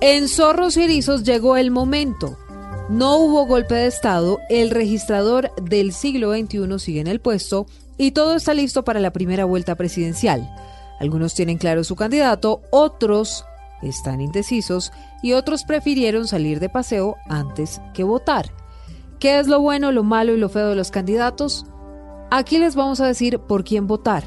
En Zorros y Erizos llegó el momento. No hubo golpe de Estado, el registrador del siglo XXI sigue en el puesto y todo está listo para la primera vuelta presidencial. Algunos tienen claro su candidato, otros están indecisos y otros prefirieron salir de paseo antes que votar. ¿Qué es lo bueno, lo malo y lo feo de los candidatos? Aquí les vamos a decir por quién votar.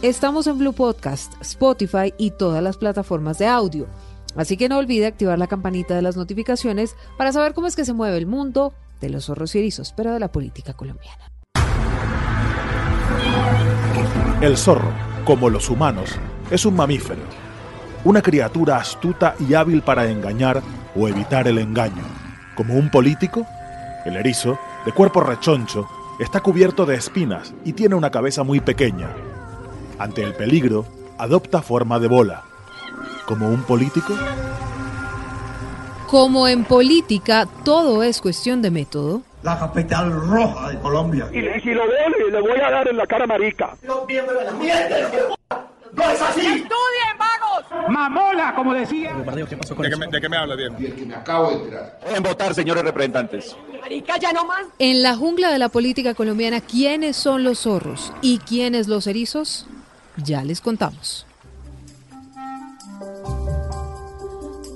Estamos en Blue Podcast, Spotify y todas las plataformas de audio. Así que no olvide activar la campanita de las notificaciones para saber cómo es que se mueve el mundo de los zorros y erizos, pero de la política colombiana. El zorro, como los humanos, es un mamífero, una criatura astuta y hábil para engañar o evitar el engaño. Como un político, el erizo, de cuerpo rechoncho, está cubierto de espinas y tiene una cabeza muy pequeña. Ante el peligro, adopta forma de bola. Como un político, Como en política todo es cuestión de método, la capital roja de Colombia. Y, y si lo veo, le, le voy a dar en la cara marica. De la mierda, ¡No es así! Mamola, como decía. ¿De qué, me, de qué me habla bien? Y el que me acabo de enterar. En votar, señores representantes. en la jungla de la política colombiana, ¿quiénes son los zorros y quiénes los erizos? Ya les contamos.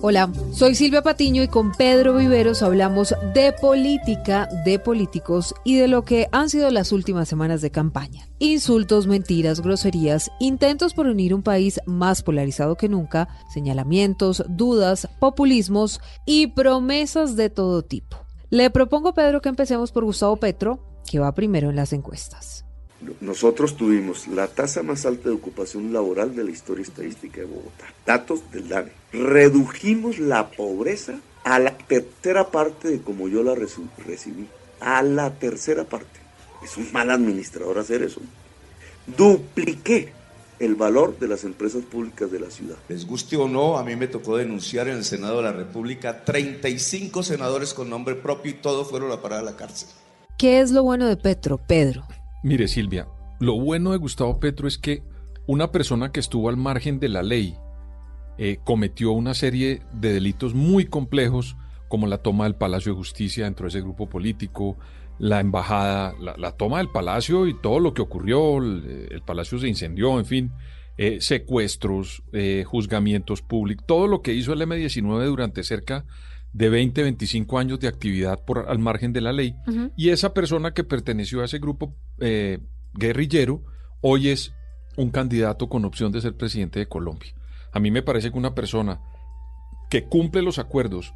Hola, soy Silvia Patiño y con Pedro Viveros hablamos de política, de políticos y de lo que han sido las últimas semanas de campaña. Insultos, mentiras, groserías, intentos por unir un país más polarizado que nunca, señalamientos, dudas, populismos y promesas de todo tipo. Le propongo, Pedro, que empecemos por Gustavo Petro, que va primero en las encuestas. Nosotros tuvimos la tasa más alta de ocupación laboral de la historia estadística de Bogotá. Datos del DANE. Redujimos la pobreza a la tercera parte de como yo la recibí. A la tercera parte. Es un mal administrador hacer eso. Dupliqué el valor de las empresas públicas de la ciudad. Les guste o no, a mí me tocó denunciar en el Senado de la República 35 senadores con nombre propio y todos fueron a parar a la cárcel. ¿Qué es lo bueno de Petro, Pedro? Mire, Silvia, lo bueno de Gustavo Petro es que una persona que estuvo al margen de la ley eh, cometió una serie de delitos muy complejos, como la toma del Palacio de Justicia dentro de ese grupo político, la embajada, la, toma del palacio y todo lo que ocurrió, el, el palacio se incendió, en fin, eh, secuestros, eh, juzgamientos públicos, todo lo que hizo el M19 durante cerca de 20, 25 años de actividad por, al margen de la ley. Y esa persona que perteneció a ese grupo eh, guerrillero hoy es un candidato con opción de ser presidente de Colombia. A mí me parece que una persona que cumple los acuerdos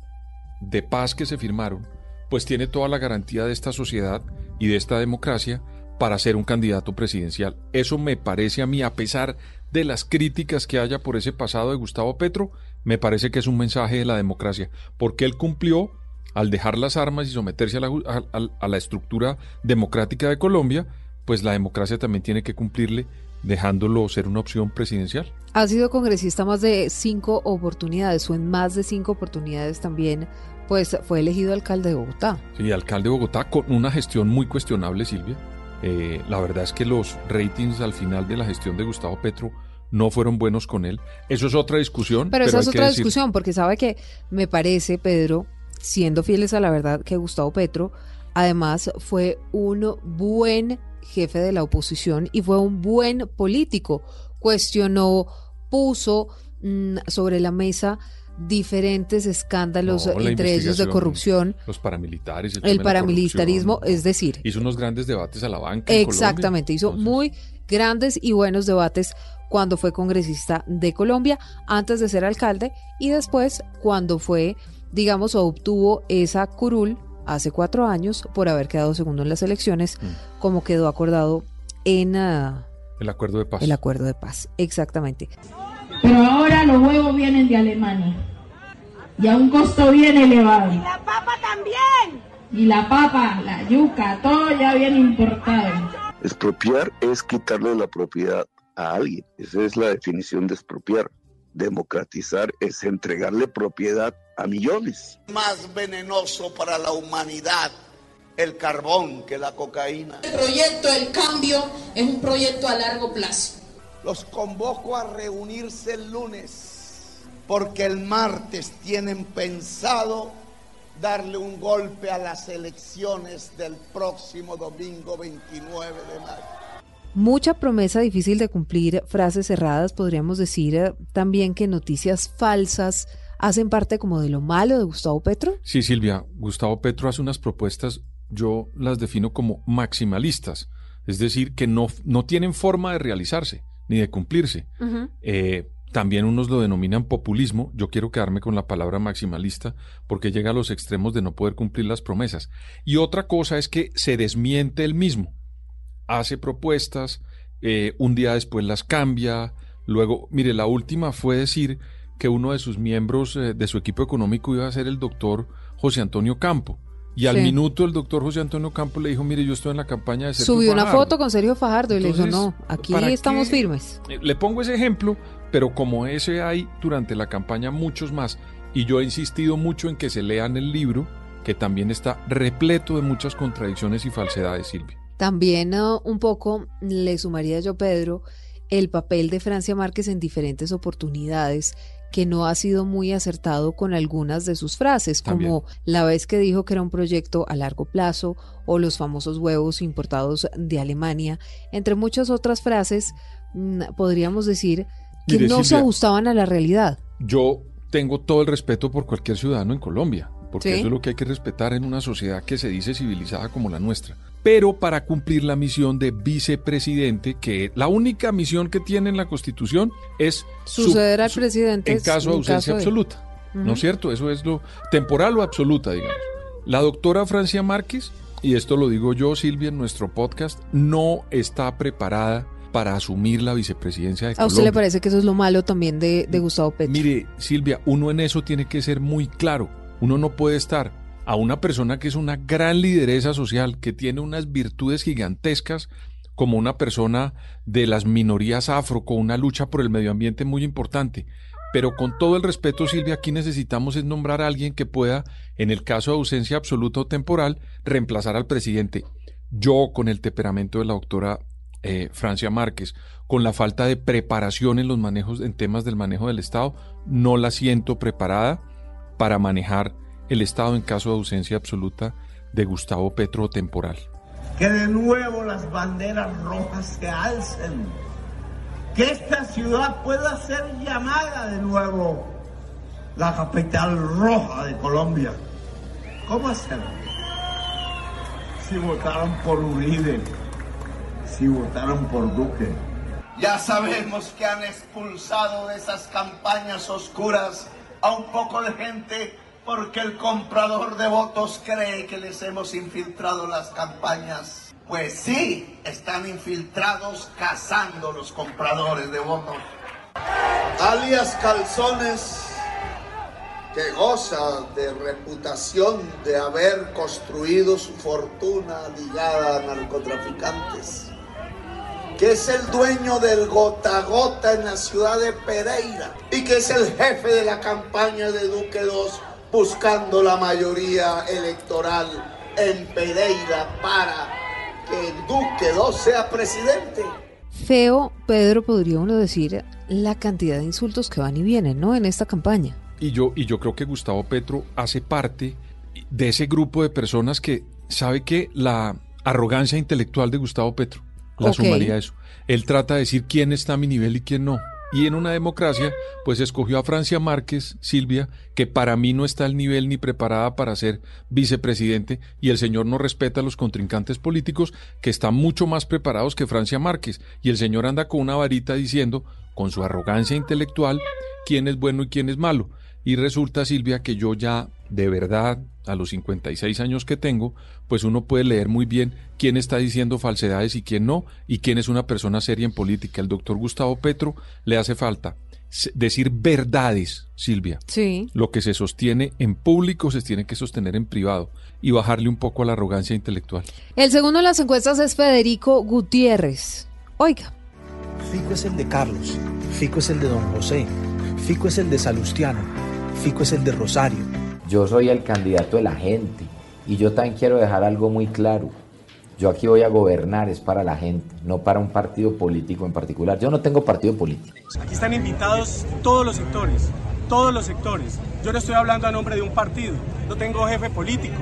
de paz que se firmaron, pues tiene toda la garantía de esta sociedad y de esta democracia para ser un candidato presidencial. Eso me parece a mí, a pesar de las críticas que haya por ese pasado de Gustavo Petro, me parece que es un mensaje de la democracia, porque él cumplió al dejar las armas y someterse a la, ju- a- a- a la estructura democrática de Colombia, pues la democracia también tiene que cumplirle dejándolo ser una opción presidencial. Ha sido congresista más de cinco oportunidades o en más de cinco oportunidades también, pues fue elegido alcalde de Bogotá. Sí, alcalde de Bogotá con una gestión muy cuestionable, Silvia. Eh, la verdad es que los ratings al final de la gestión de Gustavo Petro no fueron buenos con él. Eso es otra discusión. Pero, esa es otra decir- discusión, porque sabe que me parece, Pedro, siendo fieles a la verdad, que Gustavo Petro además fue un buen jefe de la oposición y fue un buen político. Cuestionó, puso mm, sobre la mesa diferentes escándalos, No, entre ellos de corrupción. Los paramilitares. El la paramilitarismo, es decir, Hizo unos grandes debates a la banca. en Exactamente, hizo muy grandes y buenos debates cuando fue congresista de Colombia, antes de ser alcalde y después cuando fue, digamos, obtuvo esa curul hace cuatro años por haber quedado segundo en las elecciones, Mm. como quedó acordado en ah, El acuerdo de paz. el acuerdo de paz. Exactamente. Pero ahora los huevos vienen de Alemania y a un costo bien elevado. Y la papa también. Y la papa, la yuca, todo ya viene importado. Expropiar es quitarle la propiedad a alguien. Esa es la definición de expropiar. Democratizar es entregarle propiedad a millones. Más venenoso para la humanidad el carbón que la cocaína. El proyecto El Cambio es un proyecto a largo plazo. Los convoco a reunirse el lunes porque el martes tienen pensado darle un golpe a las elecciones del próximo domingo 29 de mayo. Mucha promesa difícil de cumplir, frases cerradas, podríamos decir eh, también que noticias falsas hacen parte como de lo malo de Gustavo Petro. Sí, Silvia, Gustavo Petro hace unas propuestas, yo las defino como maximalistas, es decir, que no, no tienen forma de realizarse ni de cumplirse. Eh, también unos lo denominan populismo. Yo quiero quedarme con la palabra maximalista porque llega a los extremos de no poder cumplir las promesas. Y otra cosa es que se desmiente él mismo. Hace propuestas, eh, un día después las cambia. Luego, mire, la última fue decir que uno de sus miembros eh, de su equipo económico iba a ser el doctor José Antonio Campo. Y al Sí. minuto el doctor José Antonio Campo le dijo, mire, yo estoy en la campaña de Sergio Subió una Fajardo". foto con Sergio Fajardo y le dijo, no, aquí ¿para estamos qué? firmes. Eh, Le pongo ese ejemplo, pero como ese hay durante la campaña muchos más, y yo he insistido mucho en que se lean el libro, que también está repleto de muchas contradicciones y falsedades, Silvia. También ah, un poco le sumaría yo, Pedro, el papel de Francia Márquez en diferentes oportunidades que no ha sido muy acertado con algunas de sus frases, También. como la vez que dijo que era un proyecto a largo plazo o los famosos huevos importados de Alemania, entre muchas otras frases, mm, podríamos decir que Mire, no se ajustaban a la realidad. Yo tengo todo el respeto por cualquier ciudadano en Colombia, porque Sí. eso es lo que hay que respetar en una sociedad que se dice civilizada como la nuestra. Pero para cumplir la misión de vicepresidente, que la única misión que tiene en la Constitución es su- Suceder al presidente en caso de en ausencia caso de- absoluta. ¿No es cierto? Eso es lo temporal o absoluta, digamos. La doctora Francia Márquez, y esto lo digo yo, Silvia, en nuestro podcast, no está preparada para asumir la vicepresidencia de ¿A usted Colombia. le parece que eso es lo malo también de, de Gustavo Petro? Mire, Silvia, uno en eso tiene que ser muy claro. Uno no puede estar a una persona que es una gran lideresa social, que tiene unas virtudes gigantescas, como una persona de las minorías afro, con una lucha por el medio ambiente muy importante. Pero con todo el respeto, Silvia, aquí necesitamos es nombrar a alguien que pueda, en el caso de ausencia absoluta o temporal, reemplazar al presidente. Yo, con el temperamento de la doctora eh, Francia Márquez, con la falta de preparación en los manejos, en temas del manejo del Estado, no la siento preparada para manejar el Estado en caso de ausencia absoluta de Gustavo Petro temporal. Que de nuevo las banderas rojas se alcen. Que esta ciudad pueda ser llamada de nuevo la capital roja de Colombia. ¿Cómo hacerlo? Si votaron por Uribe, si votaron por Duque. Ya sabemos que han expulsado de esas campañas oscuras a un poco de gente porque el comprador de votos cree que les hemos infiltrado las campañas. Pues sí, están infiltrados cazando los compradores de votos. Alias Calzones, que goza de reputación de haber construido su fortuna ligada a narcotraficantes que es el dueño del gota a gota en la ciudad de Pereira y que es el jefe de la campaña de Duque II buscando la mayoría electoral en Pereira para que Duque II sea presidente. Feo, Pedro, podría uno decir la cantidad de insultos que van y vienen, ¿no? En esta campaña. Y yo, y yo creo que Gustavo Petro hace parte de ese grupo de personas que sabe que la arrogancia intelectual de Gustavo Petro la sumaría eso. Él trata de decir quién está a mi nivel y quién no. Y en una democracia, pues escogió a Francia Márquez, Silvia, que para mí no está al nivel ni preparada para ser vicepresidente, y el señor no respeta a los contrincantes políticos que están mucho más preparados que Francia Márquez. Y el señor anda con una varita diciendo, con su arrogancia intelectual, quién es bueno y quién es malo. Y resulta, Silvia, que yo ya, de verdad, a los 56 años que tengo, pues uno puede leer muy bien quién está diciendo falsedades y quién no, y quién es una persona seria en política. El doctor Gustavo Petro le hace falta decir verdades, Silvia. Sí. Lo que se sostiene en público se tiene que sostener en privado y bajarle un poco a la arrogancia intelectual. El segundo en las encuestas es Federico Gutiérrez. Oiga. Fico es el de Carlos, Fico es el de Don José, Fico es el de Salustiano, Fico es el de Rosario. Yo soy el candidato de la gente y yo también quiero dejar algo muy claro. Yo aquí voy a gobernar, es para la gente, no para un partido político en particular. Yo no tengo partido político. Aquí están invitados todos los sectores, todos los sectores. Yo no estoy hablando a nombre de un partido, no tengo jefe político.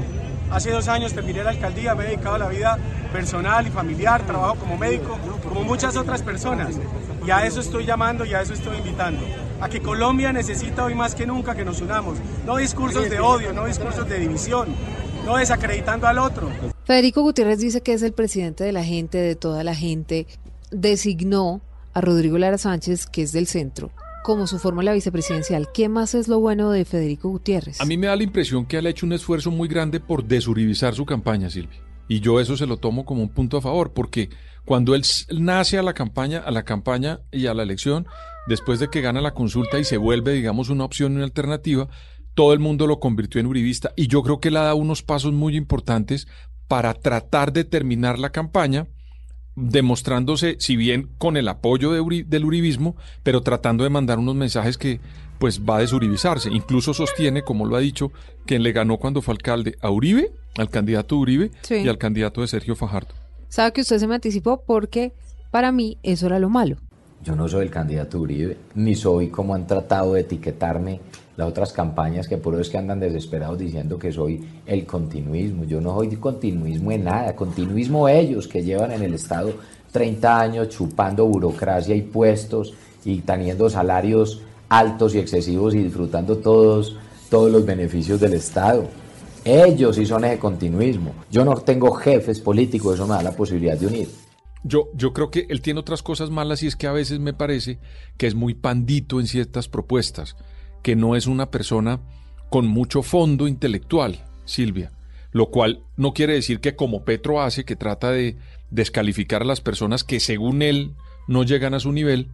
Hace dos años terminé la alcaldía, me he dedicado a la vida personal y familiar, trabajo como médico, como muchas otras personas. Y a eso estoy llamando y a eso estoy invitando. A que Colombia necesita hoy más que nunca que nos unamos. No discursos de odio, no discursos de división, no desacreditando al otro. Federico Gutiérrez dice que es el presidente de la gente, de toda la gente. Designó a Rodrigo Lara Sánchez, que es del centro, como su fórmula vicepresidencial. ¿Qué más es lo bueno de Federico Gutiérrez? A mí me da la impresión que él ha hecho un esfuerzo muy grande por desuribizar su campaña, Silvia. Y yo eso se lo tomo como un punto a favor, porque cuando él nace a la campaña, a la campaña y a la elección, después de que gana la consulta y se vuelve, digamos, una opción y una alternativa, todo el mundo lo convirtió en uribista. Y yo creo que él ha dado unos pasos muy importantes para tratar de terminar la campaña, demostrándose, si bien con el apoyo de Uri- del uribismo, pero tratando de mandar unos mensajes que pues va a desuribizarse. Incluso sostiene, como lo ha dicho, que le ganó cuando fue alcalde a Uribe, al candidato Uribe Sí. y al candidato de Sergio Fajardo. Sabe que usted se me anticipó porque para mí eso era lo malo. Yo no soy el candidato Uribe, ni soy como han tratado de etiquetarme las otras campañas que por eso es que andan desesperados diciendo que soy el continuismo. Yo no soy continuismo en nada, continuismo ellos que llevan en el Estado 30 años chupando burocracia y puestos y teniendo salarios altos y excesivos y disfrutando todos, todos los beneficios del Estado. Ellos sí son ese continuismo. Yo no tengo jefes políticos, eso me da la posibilidad de unir. Yo, yo creo que él tiene otras cosas malas y es que a veces me parece que es muy pandito en ciertas propuestas, que no es una persona con mucho fondo intelectual, Silvia. Lo cual no quiere decir que como Petro hace, que trata de descalificar a las personas que según él no llegan a su nivel,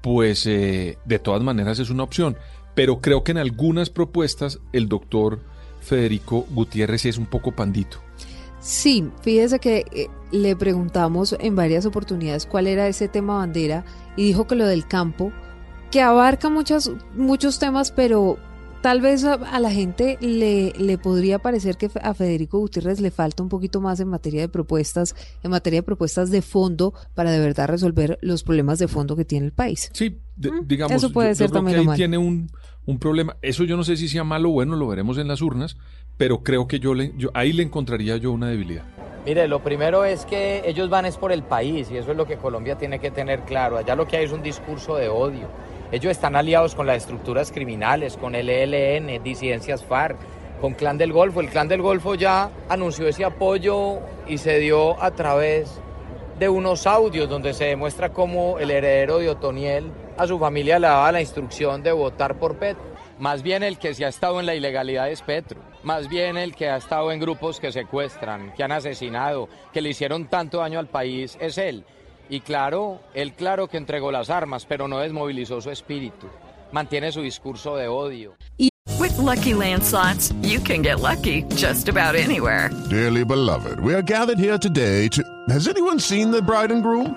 pues eh, de todas maneras es una opción. Pero creo que en algunas propuestas el doctor Federico Gutiérrez es un poco pandito. Sí, fíjese que eh, le preguntamos en varias oportunidades cuál era ese tema bandera y dijo que lo del campo, que abarca muchas, muchos temas, pero tal vez a, a la gente le, le podría parecer que a Federico Gutiérrez le falta un poquito más en materia de propuestas, en materia de propuestas de fondo para de verdad resolver los problemas de fondo que tiene el país. Sí, de- digamos, eso puede yo- yo ser creo también que ahí tiene un, un problema. Eso yo no sé si sea malo o bueno, lo veremos en las urnas, pero creo que yo, le, ahí le encontraría yo una debilidad. Mire, lo primero es que ellos van es por el país y eso es lo que Colombia tiene que tener claro. Allá lo que hay es un discurso de odio. Ellos están aliados con las estructuras criminales, con el ELN, disidencias FARC, con Clan del Golfo. El Clan del Golfo ya anunció ese apoyo y se dio a través de unos audios donde se demuestra cómo el heredero de Otoniel a su familia le daba la instrucción de votar por Petro. Más bien el que se ha estado en la ilegalidad es Petro. Más bien el que ha estado en grupos que secuestran, que han asesinado, que le hicieron tanto daño al país es él. Y claro, él claro que entregó las armas, pero no desmovilizó su espíritu. Mantiene su discurso de odio. With Lucky Land slots, you can get lucky just about anywhere. Dearly beloved, we are gathered here today to. Has anyone seen the bride and groom?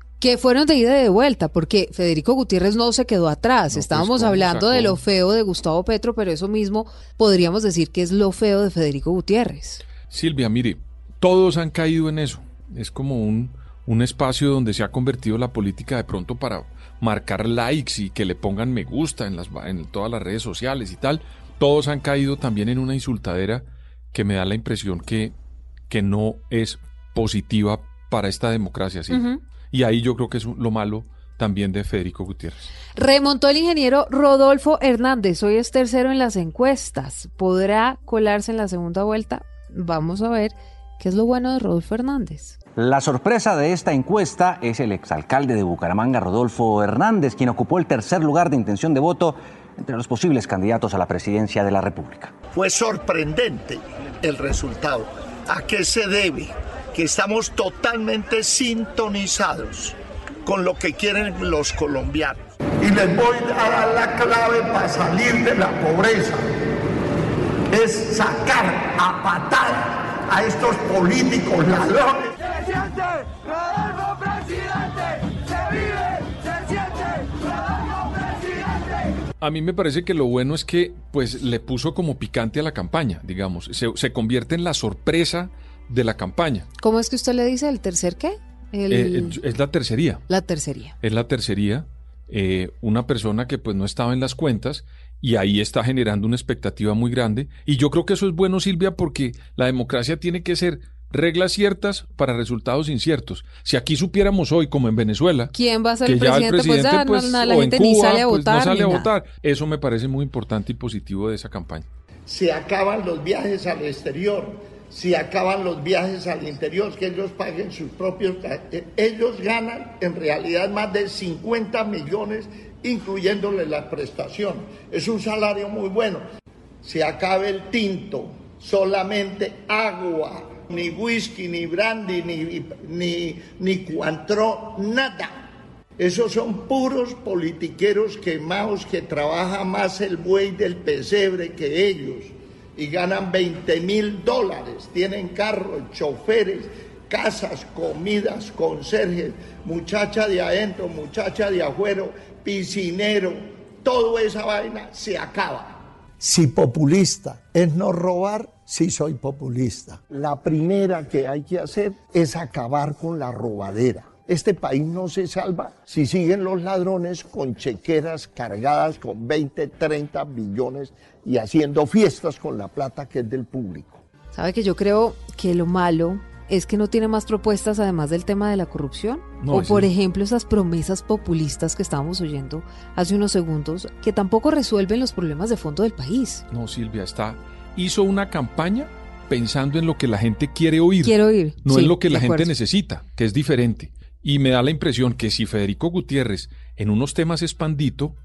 que fueron de ida y de vuelta, porque Federico Gutiérrez no se quedó atrás. Estábamos ¿cómo hablando de lo feo de Gustavo Petro, pero eso mismo podríamos decir que es lo feo de Federico Gutiérrez. Silvia, mire, todos han caído en eso. Es como un, un espacio donde se ha convertido la política de pronto para marcar likes y que le pongan me gusta en, las, en todas las redes sociales y tal. Todos han caído también en una insultadera que me da la impresión que, que no es positiva para esta democracia. Ujú. Y ahí yo creo que es lo malo también de Federico Gutiérrez. Remontó el ingeniero Rodolfo Hernández. Hoy es tercero en las encuestas. ¿Podrá colarse en la segunda vuelta? Vamos a ver qué es lo bueno de Rodolfo Hernández. La sorpresa de esta encuesta es el exalcalde de Bucaramanga, Rodolfo Hernández, quien ocupó el tercer lugar de intención de voto entre los posibles candidatos a la presidencia de la República. Fue sorprendente el resultado. ¿A qué se debe? Que estamos totalmente sintonizados con lo que quieren los colombianos. Y les voy a dar la clave para salir de la pobreza. Es sacar a patada a estos políticos ladrones. ¡Se siente! ¡Rodolfo presidente! ¡Se vive! ¡Se siente! ¡Rodolfo presidente! A mí me parece que lo bueno es que pues le puso como picante a la campaña, digamos. Se, se convierte en la sorpresa de la campaña. ¿Cómo es que usted le dice el tercer qué? El- Eh, es la tercería. La tercería. Es la tercería. eh, una persona que pues no estaba en las cuentas y ahí está generando una expectativa muy grande. Y yo creo que eso es bueno, Silvia, porque la democracia tiene que ser reglas ciertas para resultados inciertos. Si aquí supiéramos hoy, como en Venezuela, ¿Quién va a ser que el ya presidente? Pues ya no- no, la o en gente ni Cuba, sale a pues, votar, no sale a nada. votar. Eso me parece muy importante y positivo de esa campaña. Se acaban los viajes al exterior, se acaban los viajes al interior, que ellos paguen sus propios... eh, Ellos ganan en realidad más de 50 millones, incluyéndole la prestación. Es un salario muy bueno. Se acaba el tinto, solamente agua, ni whisky, ni brandy, ni, ni, ni cuantro, nada. Esos son puros politiqueros quemados que trabaja más el buey del pesebre que ellos y ganan 20 mil dólares. Tienen carros, choferes, casas, comidas, conserjes, muchacha de adentro, muchacha de afuera, piscinero, toda esa vaina se acaba. Si populista es no robar, sí soy populista. La primera que hay que hacer es acabar con la robadera. Este país no se salva si siguen los ladrones con chequeras cargadas con 20, 30 billones y haciendo fiestas con la plata que es del público. ¿Sabe que yo creo que lo malo es que no tiene más propuestas además del tema de la corrupción? No, o por ejemplo esas promesas populistas que estábamos oyendo hace unos segundos que tampoco resuelven los problemas de fondo del país. No, Silvia, está. Hizo una campaña pensando en lo que la gente quiere oír. Quiero oír, No sí, en lo que la gente acuerdo. necesita, que es diferente. Y me da la impresión que si Federico Gutiérrez en unos temas es pandito,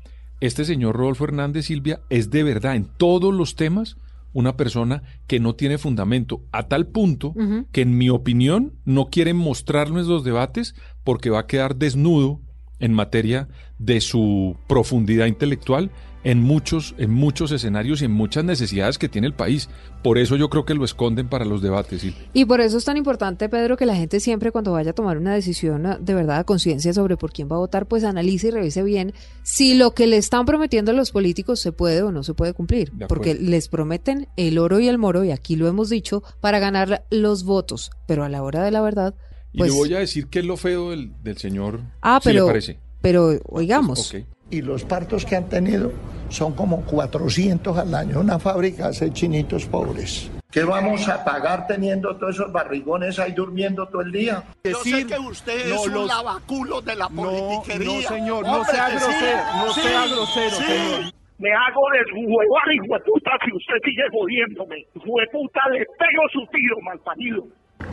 este señor Rodolfo Hernández Silvia es de verdad en todos los temas una persona que no tiene fundamento, a tal punto que en mi opinión no quieren mostrarnos los debates porque va a quedar desnudo en materia de su profundidad intelectual en muchos, en muchos escenarios y en muchas necesidades que tiene el país. Por eso yo creo que lo esconden para los debates. Y por eso es tan importante, Pedro, que la gente siempre cuando vaya a tomar una decisión eh, de verdad a conciencia sobre por quién va a votar, pues analice y revise bien si lo que le están prometiendo a los políticos se puede o no se puede cumplir. Porque les prometen el oro y el moro, y aquí lo hemos dicho, para ganar los votos. Pero a la hora de la verdad, Y pues... le voy a decir qué es lo feo del, del señor. Ah, si le pero, parece. pero oigamos. Y los partos que han tenido son como 400 al año. Una fábrica hace chinitos pobres. ¿Qué vamos a pagar teniendo todos esos barrigones ahí durmiendo todo el día? Yo sé Decir- que usted no, es un los- lavaculo de la politiquería. no, señor, no Hombre, sea sí, grosero, no sí, sea grosero, sí. señor. Me hago deshuevar, hijo de puta, si usted sigue jodiéndome. Hijo de puta, le pego su tiro, malparido.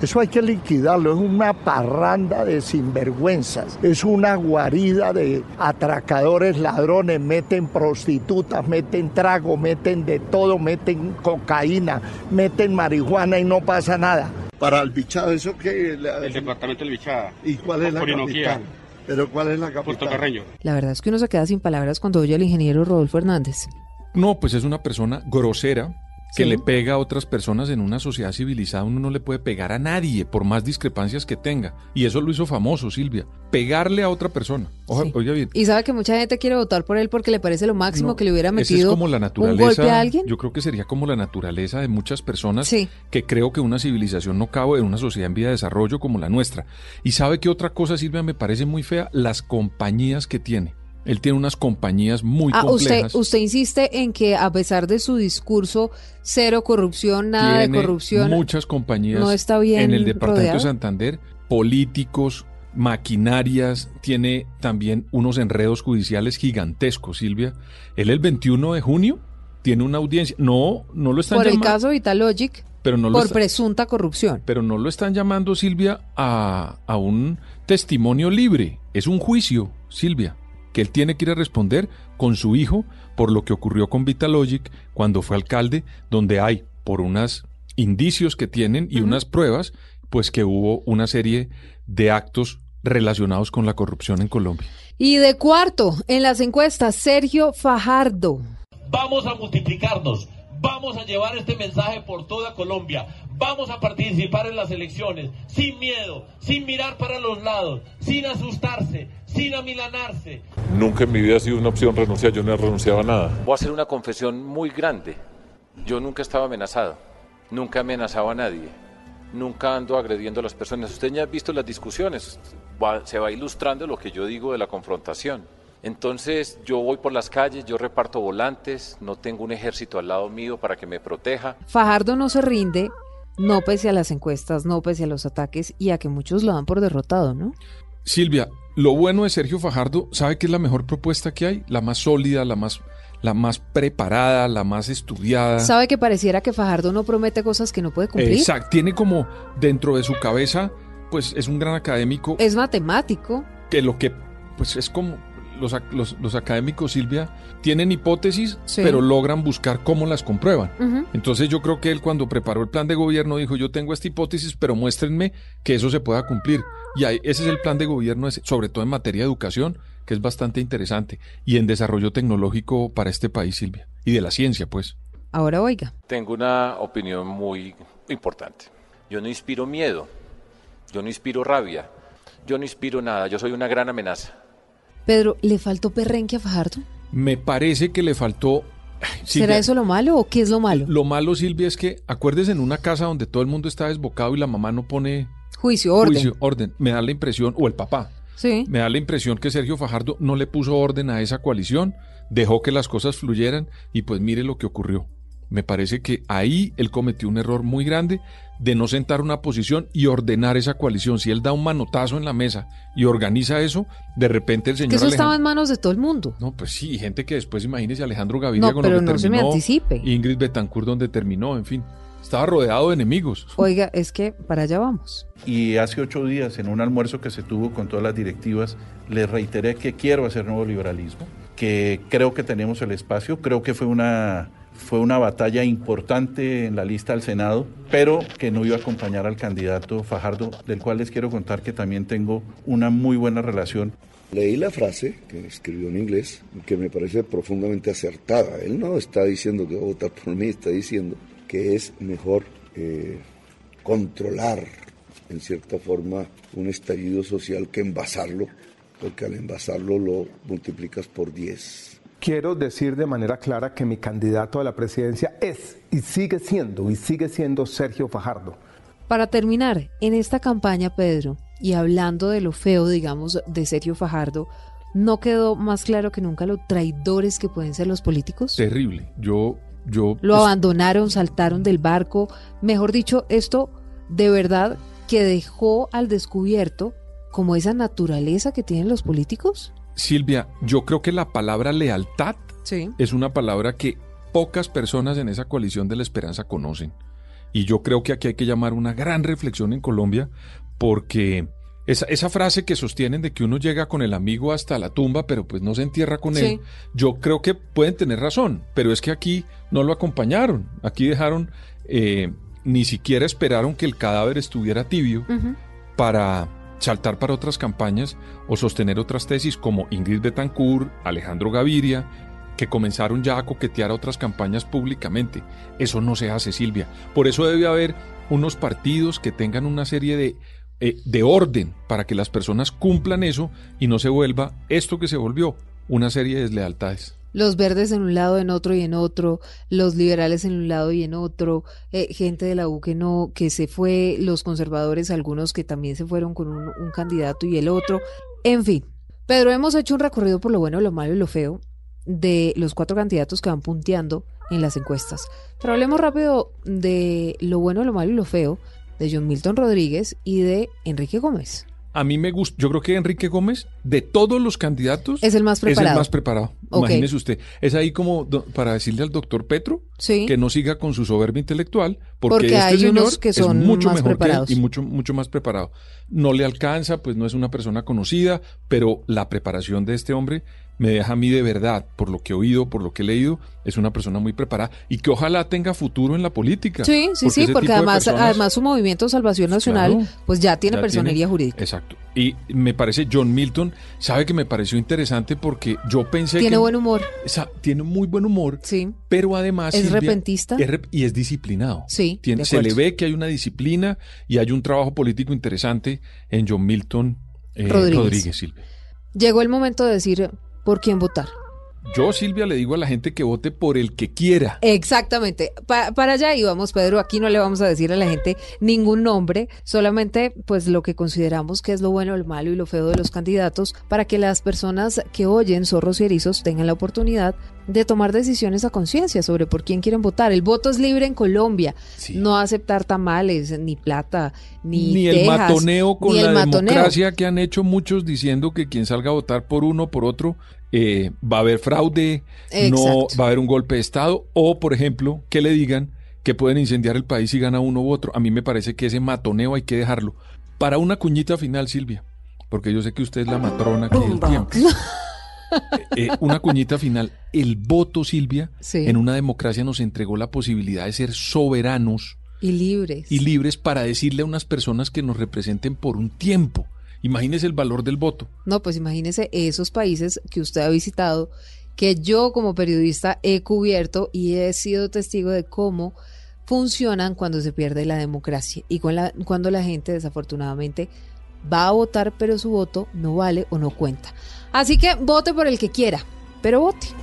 Eso hay que liquidarlo, es una parranda de sinvergüenzas, es una guarida de atracadores, ladrones, meten prostitutas, meten trago, meten de todo, meten cocaína, meten marihuana y no pasa nada. Para el bichado, ¿eso qué? El departamento del Bichada. ¿Y cuál es la Orinoquía. capital? ¿Pero cuál es la capital? Puerto Carreño. La verdad es que uno se queda sin palabras cuando oye al ingeniero Rodolfo Hernández. No, pues es una persona grosera que Sí. le pega a otras personas en una sociedad civilizada. Uno no le puede pegar a nadie por más discrepancias que tenga. Y eso lo hizo famoso, Silvia. Pegarle a otra persona. Oja- Sí. Oiga bien. Y sabe que mucha gente quiere votar por él porque le parece lo máximo No, que le hubiera metido es como la un naturaleza. golpe a alguien. Yo creo que sería como la naturaleza de muchas personas Sí. que creo que una civilización no cabe en una sociedad en vía de desarrollo como la nuestra. Y sabe que otra cosa, Silvia, me parece muy fea, las compañías que tiene. Él tiene unas compañías muy Ah, usted, complejas. usted insiste en que a pesar de su discurso cero corrupción, nada de corrupción, muchas compañías no está bien en el departamento rodeado. de Santander, políticos, maquinarias, tiene también unos enredos judiciales gigantescos, Silvia. Él el 21 de junio tiene una audiencia. No, no lo están por el caso Vitalogic, Pero no lo por está- presunta corrupción. pero no lo están llamando, Silvia, a, a un testimonio libre. Es un juicio, Silvia, que él tiene que ir a responder con su hijo por lo que ocurrió con Vitalogic cuando fue alcalde, donde hay, por unos indicios que tienen y unas pruebas, pues que hubo una serie de actos relacionados con la corrupción en Colombia. Y de cuarto, en las encuestas, Sergio Fajardo. Vamos a multiplicarnos, vamos a llevar este mensaje por toda Colombia, vamos a participar en las elecciones sin miedo, sin mirar para los lados, sin asustarse, sin amilanarse. Nunca en mi vida ha sido una opción renunciar, yo no he renunciado a nada. Voy a hacer una confesión muy grande. Yo nunca estaba amenazado, nunca amenazaba a nadie, nunca ando agrediendo a las personas. Usted ya ha visto las discusiones, va- se va ilustrando lo que yo digo de la confrontación. Entonces yo voy por las calles, yo reparto volantes, no tengo un ejército al lado mío para que me proteja. Fajardo no se rinde, no pese a las encuestas, no pese a los ataques y a que muchos lo dan por derrotado, ¿no? Silvia, lo bueno de Sergio Fajardo, ¿sabe qué es la mejor propuesta que hay? La más sólida, la más, la más preparada, la más estudiada. ¿Sabe que pareciera que Fajardo no promete cosas que no puede cumplir? Exacto, tiene como dentro de su cabeza, pues es un gran académico Es matemático. que lo que, pues es como los, los, los académicos, Silvia, tienen hipótesis, Sí. pero logran buscar cómo las comprueban. Entonces yo creo que él cuando preparó el plan de gobierno dijo, yo tengo esta hipótesis, pero muéstrenme que eso se pueda cumplir. Y ahí- ese es el plan de gobierno, sobre todo en materia de educación, que es bastante interesante, y en desarrollo tecnológico para este país, Silvia, y de la ciencia, pues. Ahora oiga. Tengo una opinión muy importante. Yo no inspiro miedo, yo no inspiro rabia, yo no inspiro nada, yo soy una gran amenaza. Pedro, ¿le faltó perrenque a Fajardo? Me parece que le faltó... ¿Será Silvia, eso lo malo o qué es lo malo? Lo malo, Silvia, es que acuérdese en una casa donde todo el mundo está desbocado y la mamá no pone Juicio, orden. juicio, orden. Me da la impresión, o el papá, Sí. me da la impresión que Sergio Fajardo no le puso orden a esa coalición, dejó que las cosas fluyeran y pues mire lo que ocurrió. Me parece que ahí él cometió un error muy grande de no sentar una posición y ordenar esa coalición. Si él da un manotazo en la mesa y organiza eso, de repente el señor Que eso estaba en manos de todo el mundo. no, pues sí, gente que después, imagínese Alejandro Gaviria No, con pero lo que no se me terminó, anticipe. Ingrid Betancourt donde terminó, en fin. Estaba rodeado de enemigos. Oiga, es que para allá vamos. Y hace ocho días, en un almuerzo que se tuvo con todas las directivas, les reiteré que quiero hacer nuevo liberalismo, que creo que tenemos el espacio, creo que fue una, fue una batalla importante en la lista al Senado, pero que no iba a acompañar al candidato Fajardo, del cual les quiero contar que también tengo una muy buena relación. Leí la frase que escribió en inglés, que me parece profundamente acertada. Él no está diciendo que va a votar por mí, está diciendo que es mejor eh, controlar, en cierta forma, un estallido social que envasarlo, porque al envasarlo lo multiplicas por 10. Quiero decir de manera clara que mi candidato a la presidencia es y sigue siendo y sigue siendo Sergio Fajardo. Para terminar, en esta campaña, Pedro, y hablando de lo feo, digamos, de Sergio Fajardo, ¿no quedó más claro que nunca lo traidores que pueden ser los políticos? Terrible. Yo, yo. Lo abandonaron, saltaron del barco. Mejor dicho, esto de verdad que dejó al descubierto como esa naturaleza que tienen los políticos. Silvia, yo creo que la palabra lealtad Sí. es una palabra que pocas personas en esa coalición de la esperanza conocen. Y yo creo que aquí hay que llamar una gran reflexión en Colombia porque esa, esa frase que sostienen de que uno llega con el amigo hasta la tumba, pero pues no se entierra con Sí. él, yo creo que pueden tener razón, pero es que aquí no lo acompañaron, aquí dejaron, eh, ni siquiera esperaron que el cadáver estuviera tibio para saltar para otras campañas o sostener otras tesis como Ingrid Betancourt, Alejandro Gaviria, que comenzaron ya a coquetear otras campañas públicamente. Eso no se hace, Silvia. Por eso debe haber unos partidos que tengan una serie de, eh, de orden para que las personas cumplan eso y no se vuelva esto que se volvió, una serie de deslealtades. Los verdes en un lado, en otro y en otro, los liberales en un lado y en otro, eh, gente de la U que no, que se fue, los conservadores, algunos que también se fueron con un, un candidato y el otro. En fin, Pedro, hemos hecho un recorrido por lo bueno, lo malo y lo feo de los cuatro candidatos que van punteando en las encuestas. Pero hablemos rápido de lo bueno, lo malo y lo feo de John Milton Rodríguez y de Enrique Gómez. A mí me gusta, yo creo que Enrique Gómez, de todos los candidatos, Es el más Es el preparado. más preparado. Imagínese usted. Es ahí como do- para decirle al doctor Petro Sí. que no siga con su soberbia intelectual, porque, Porque este hay señor unos que es son mucho más mejor que él preparados. y mucho, mucho más preparado. No le alcanza, pues no es una persona conocida, pero la preparación de este hombre me deja a mí de verdad, por lo que he oído, por lo que he leído, es una persona muy preparada y que ojalá tenga futuro en la política. Sí, sí, sí, porque además, personas- además su movimiento Salvación Nacional, Claro. pues ya tiene Ya personería tiene- jurídica. Exacto. Y me parece, John Milton, sabe que me pareció interesante porque yo pensé Tiene que... buen humor. Esa- tiene muy buen humor. Sí. Pero además... Es Silvia, repentista. es rep- y es disciplinado. Sí, Tiene- se le ve que hay una disciplina y hay un trabajo político interesante en John Milton eh, Rodríguez. Rodríguez. Silvia. Llegó el momento de decir por quién votar. Yo, Silvia, le digo a la gente que vote por el que quiera. Exactamente. Pa- para allá íbamos, Pedro. Aquí no le vamos a decir a la gente ningún nombre, solamente pues lo que consideramos que es lo bueno, lo malo y lo feo de los candidatos para que las personas que oyen zorros y erizos tengan la oportunidad de tomar decisiones a conciencia sobre por quién quieren votar. El voto es libre en Colombia. No aceptar tamales, ni plata, ni, Ni el matoneo con ni el la matoneo. democracia que han hecho muchos diciendo que quien salga a votar por uno por otro eh, va a haber fraude, no va a haber un golpe de Estado o, por ejemplo, que le digan que pueden incendiar el país si gana uno u otro. A mí me parece que ese matoneo hay que dejarlo. Para una cuñita final, Silvia, porque yo sé que usted es la matrona aquí del tiempo. Eh, una cuñita final. El voto, Silvia, Sí. en una democracia nos entregó la posibilidad de ser soberanos Y libres. y libres para decirle a unas personas que nos representen por un tiempo. Imagínese el valor del voto. No, pues imagínese esos países que usted ha visitado, que yo como periodista he cubierto y he sido testigo de cómo funcionan cuando se pierde la democracia y con la- cuando la gente desafortunadamente va a votar pero su voto no vale o no cuenta. Así que vote por el que quiera, pero vote.